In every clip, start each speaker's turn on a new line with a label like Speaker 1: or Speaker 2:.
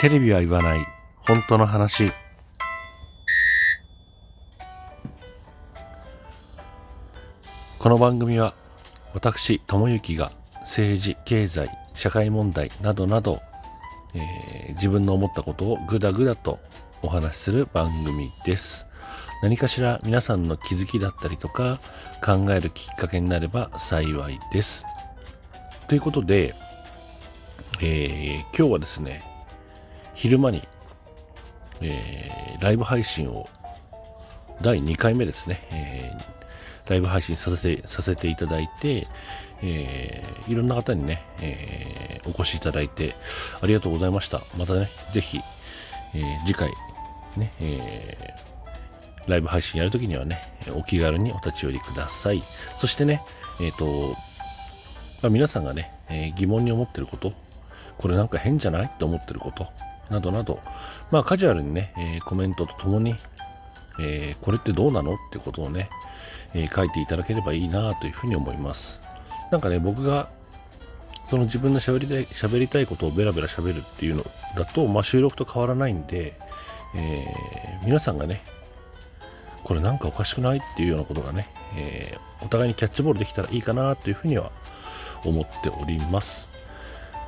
Speaker 1: テレビは言わない。本当の話。この番組は私智之が政治経済社会問題などなど、えー自分の思ったことをぐだぐだとお話しする番組です。何かしら皆さんの気づきだったりとか考えるきっかけになれば幸いです。ということで、えー今日はですね昼間に、えーライブ配信を第2回目ですね、えーライブ配信させてさせていただいて、えーいろんな方にね、えーお越しいただいてありがとうございました。またねぜひ、えー次回ね、えーライブ配信やるときにはねお気軽にお立ち寄りください。そしてねえっ、とまあ、皆さんがね、えー疑問に思ってること、これなんか変じゃない？って思ってること、などなど、まあカジュアルにね、えコメントとともに、えこれってどうなのってことをね、え書いていただければいいなというふうに思います。なんかね、僕がその自分の喋りたい、喋りたいことをベラベラ喋るっていうのだと、まあ収録と変わらないんで、えー皆さんがね、これなんかおかしくないっていうようなことがね、えーお互いにキャッチボールできたらいいかなというふうには思っております。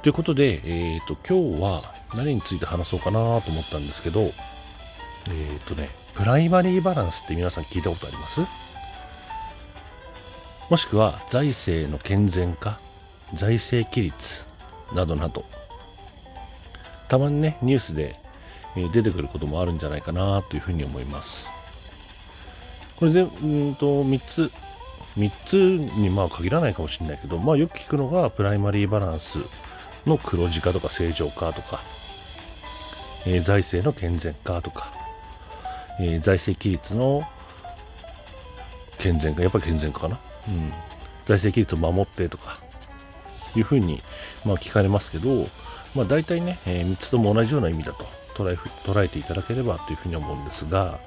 Speaker 1: ということで、えー、と今日は何について話そうかなと思ったんですけど、えっ、とね、プライマリーバランスって皆さん聞いたことあります？もしくは財政の健全化、財政規律などなど、たまにね、ニュースで、出てくることもあるんじゃないかなというふうに思います。これぜうんと3つ3つにまあ限らないかもしれないけど、まあ、よく聞くのがプライマリーバランス。の黒字化とか正常化とか、えー財政の健全化とか、えー財政規律の健全化やっぱり健全化かな、うん、財政規律を守ってとかいうふうに、まあ、聞かれますけど、まあ、大体ね、え3つとも同じような意味だと捉え捉えていただければというふうに思うんですが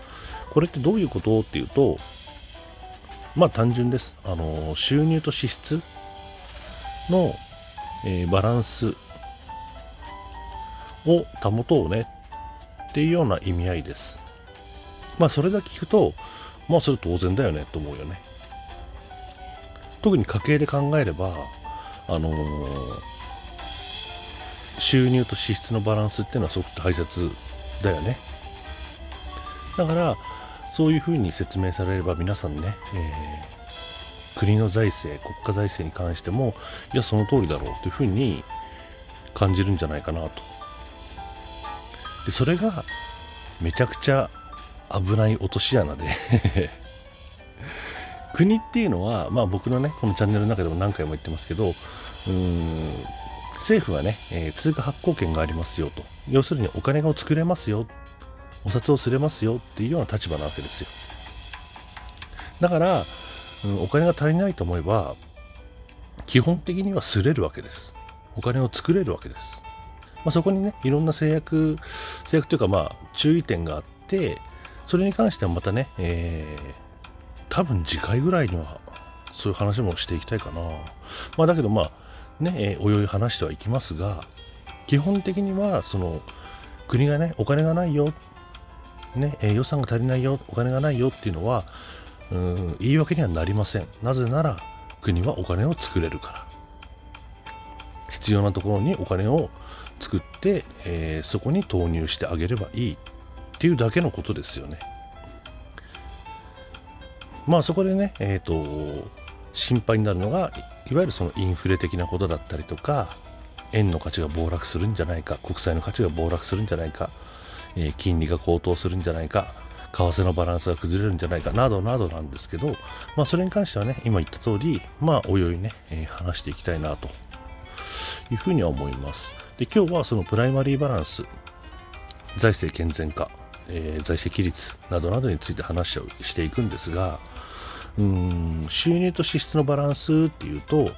Speaker 1: これってどういうことっていうとまあ単純です。あの収入と支出の、えーバランスを保とうねっていうような意味合いです。まあそれだけ聞くと、まあそれ当然だよねと思うよね。特に家計で考えれば、あのー収入と支出のバランスっていうのはすごく大切だよね。だから、そういうふうに説明されれば皆さんね、えー国の財政、国家財政に関しても、いや、その通りだろうというふうに感じるんじゃないかなと。でそれがめちゃくちゃ危ない落とし穴で 国っていうのは、まあ僕のね、このチャンネルの中でも何回も言ってますけど、うーん、政府はね、えー通貨発行権がありますよと。要するにお金を作れますよ。お札をすれますよっていうような立場なわけですよ。だから、うんお金が足りないと思えば、基本的にはすれるわけです。お金を作れるわけです。まあ、そこにね、いろんな制約、制約というか、まあ、注意点があって、それに関してはまたね、えー多分次回ぐらいには、そういう話もしていきたいかな。まあ、だけど、まあ、ね、えーおいおい話してはいきますが、基本的には、その、国がね、お金がないよ、ね、えー予算が足りないよ、お金がないよっていうのは、うん言い訳にはなりません。なぜなら国はお金を作れるから。必要なところにお金を作って、えーそこに投入してあげればいいっていうだけのことですよね。まあそこでね、えっ、と、心配になるのが、いいわゆるそのインフレ的なことだったりとか、円の価値が暴落するんじゃないか、国債の価値が暴落するんじゃないか、えー金利が高騰するんじゃないか、為替のバランスが崩れるんじゃないかなどなどなんですけど、まあ、それに関してはね、今言った通り、まあ、おいおいね、えー話していきたいなというふうには思います。で、今日はそのプライマリーバランス、財政健全化、えー財政規律などなどについて話をしていくんですが、うーん、収入と支出のバランスっていうと、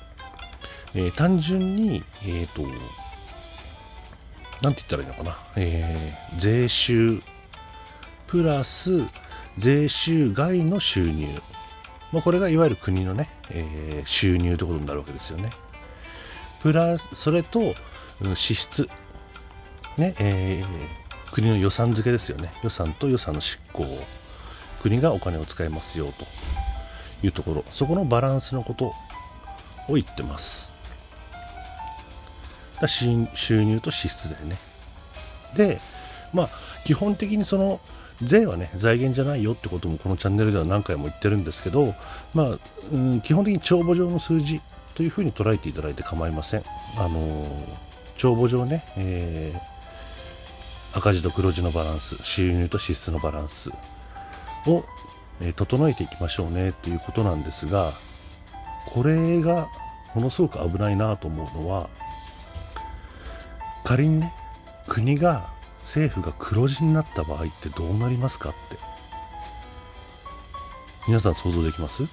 Speaker 1: えー単純に、えっ、と、なんて言ったらいいのかな、えー税収プラス税収外の収入、まあ、これがいわゆる国のね、えー収入ということになるわけですよね。プラそれとうん支出。ねえー、国の予算付けですよね。予算と予算の執行。国がお金を使いますよと。いうところ。そこのバランスのことを言ってます。だ収入と支出でね。でまあ基本的にその税はね財源じゃないよってこともこのチャンネルでは何回も言ってるんですけどまあ、うん、基本的に帳簿上の数字というふうに捉えていただいて構いません。あの、帳簿上ね、えー、赤字と黒字のバランス収入と支出のバランスを、えー、整えていきましょうねということなんですがこれがものすごく危ないなと思うのは仮にね国が政府が黒字になった場合ってどうなりますかって。皆さん想像できます？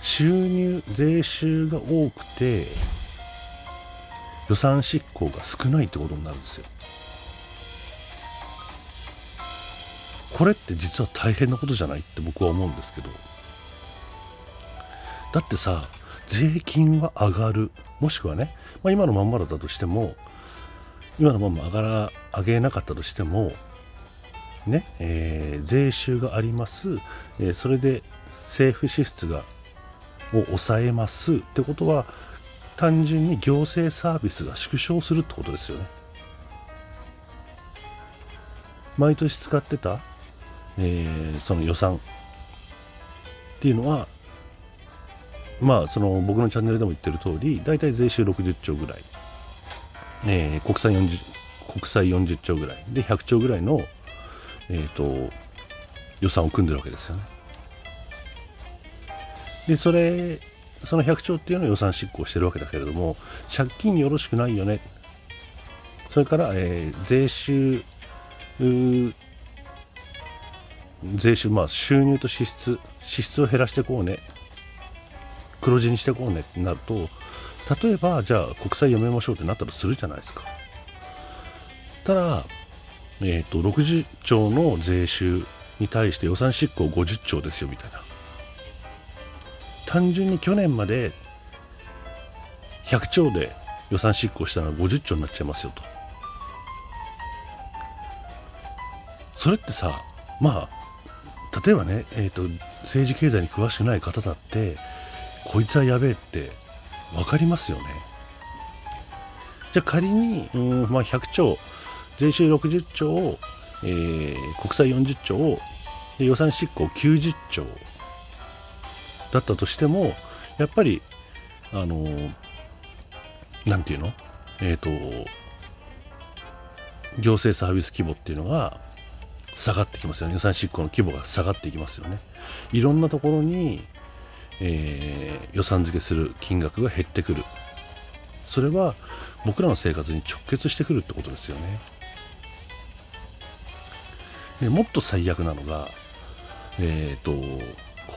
Speaker 1: 収入税収が多くて予算執行が少ないってことになるんですよ。これって実は大変なことじゃないって僕は思うんですけど。だってさ税金は上がる。もしくはね、まあ、今のまんまだったとしても今のまま上がら上げなかったとしてもね、えー、税収があります、えー、それで政府支出がを抑えます。ってことは単純に行政サービスが縮小するってことですよね。毎年使ってた、えー、その予算っていうのはまあその僕のチャンネルでも言ってる通り大体税収60兆ぐらい。えー、国債 40, 国債40兆ぐらい。で100兆ぐらいの、えーと、予算を組んでるわけですよね。でそれその100兆っていうのを予算執行してるわけだけれども借金よろしくないよね。それから、えー、税収税収まあ収入と支出支出を減らしていこうね。黒字にしていこうねってなると例えばじゃあ国債読めましょうってなったとするじゃないですか。ただ、えーと、60兆の税収に対して予算執行50兆ですよみたいな。単純に去年まで100兆で予算執行したのは50兆になっちゃいますよと。それってさまあ例えばね、えーと政治経済に詳しくない方だってこいつはやべえって分かりますよね。じゃあ仮に、うんまあ、100兆、税収60兆、えー、国債40兆、で予算執行90兆だったとしても、やっぱり、あのー、なんていうの？えっ、ー、と、行政サービス規模っていうのが下がってきますよね。予算執行の規模が下がっていきますよね。いろんなところに、えー、予算付けする金額が減ってくる。それは僕らの生活に直結してくるってことですよね。でもっと最悪なのがえっ、ー、と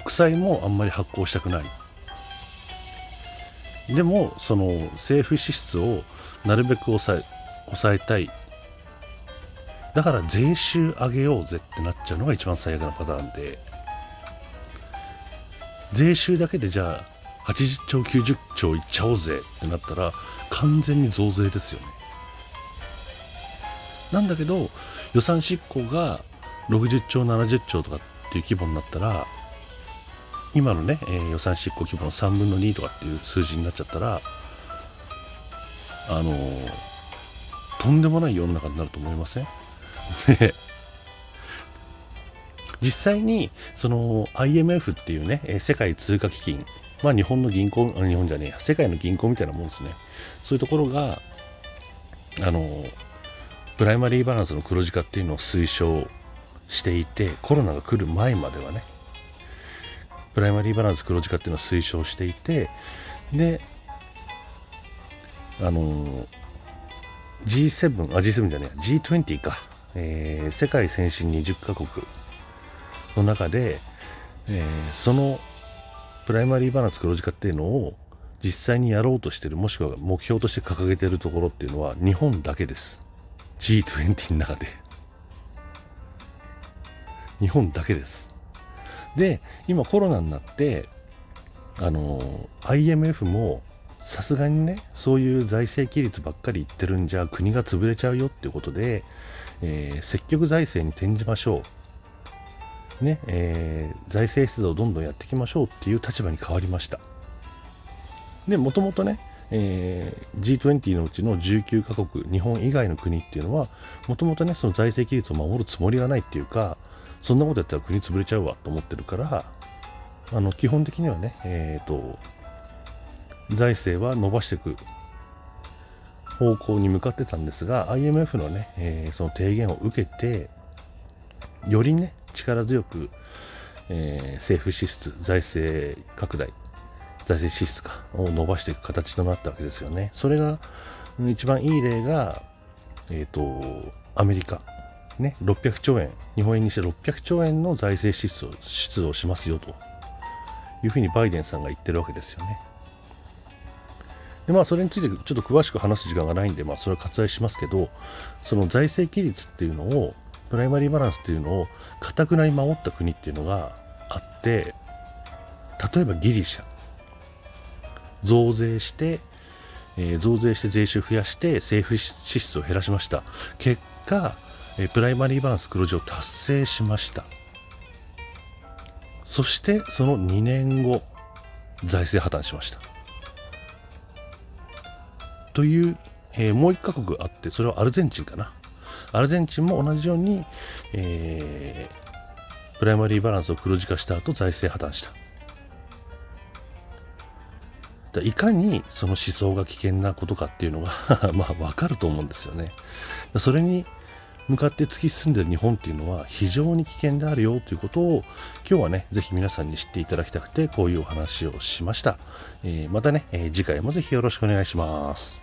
Speaker 1: 国債もあんまり発行したくない。でもその政府支出をなるべく抑え抑えたい。だから税収上げようぜってなっちゃうのが一番最悪なパターンで。税収だけでじゃあ80兆90兆いっちゃおうぜってなったら完全に増税ですよね。なんだけど予算執行が60兆70兆とかっていう規模になったら今のね、えー、予算執行規模の3分の2とかっていう数字になっちゃったらあのー、とんでもない世の中になると思いません？実際にその IMF っていうね、世界通貨基金、まあ日本の銀行、日本じゃねえ、世界の銀行みたいなもんですね。そういうところが、あの、プライマリーバランスの黒字化っていうのを推奨していて、コロナが来る前まではね、プライマリーバランス黒字化っていうのを推奨していて、で、あの、G7、あ、G7 じゃねえ、G20 か、えー、世界先進20カ国の中で、えー、そのプライマリーバランス黒字化っていうのを実際にやろうとしてるもしくは目標として掲げてるところっていうのは日本だけです。G20 の中で。日本だけです。で今コロナになってあの IMF もさすがにねそういう財政規律ばっかり言ってるんじゃ国が潰れちゃうよっていうことで、えー、積極財政に転じましょう、ねえー、財政出動をどんどんやっていきましょうっていう立場に変わりました。でもともとね、えー、G20 のうちの19カ国日本以外の国っていうのはもともとねその財政規律を守るつもりがないっていうかそんなことやったら国潰れちゃうわと思ってるからあの基本的にはね、えーと、財政は伸ばしていく方向に向かってたんですが IMF のね、えー、その提言を受けてよりね力強く、えー、政府支出財政拡大財政支出かを伸ばしていく形となったわけですよね。それが一番いい例がえっ、ー、とアメリカ。ね600兆円。日本円にして600兆円の財政支出を出動しますよというふうにバイデンさんが言ってるわけですよね。でまあ、それについてちょっと詳しく話す時間がないんで、まあ、それは割愛しますけど、その財政規律っていうのを、プライマリーバランスっていうのを、かたくなに守った国っていうのがあって、例えばギリシャ、増税して、えー、増税して税収増やして政府支出を減らしました。結果、えー、プライマリーバランス黒字を達成しました。そしてその2年後財政破綻しましたという、えー、もう1カ国あってそれはアルゼンチンかなアルゼンチンも同じように、えー、プライマリーバランスを黒字化した後財政破綻したいかにその思想が危険なことかっていうのが まあ分かると思うんですよねそれに向かって突き進んでる日本っていうのは非常に危険であるよということを今日はね、ぜひ皆さんに知っていただきたくてこういうお話をしました。えー、またね、えー、次回もぜひよろしくお願いします。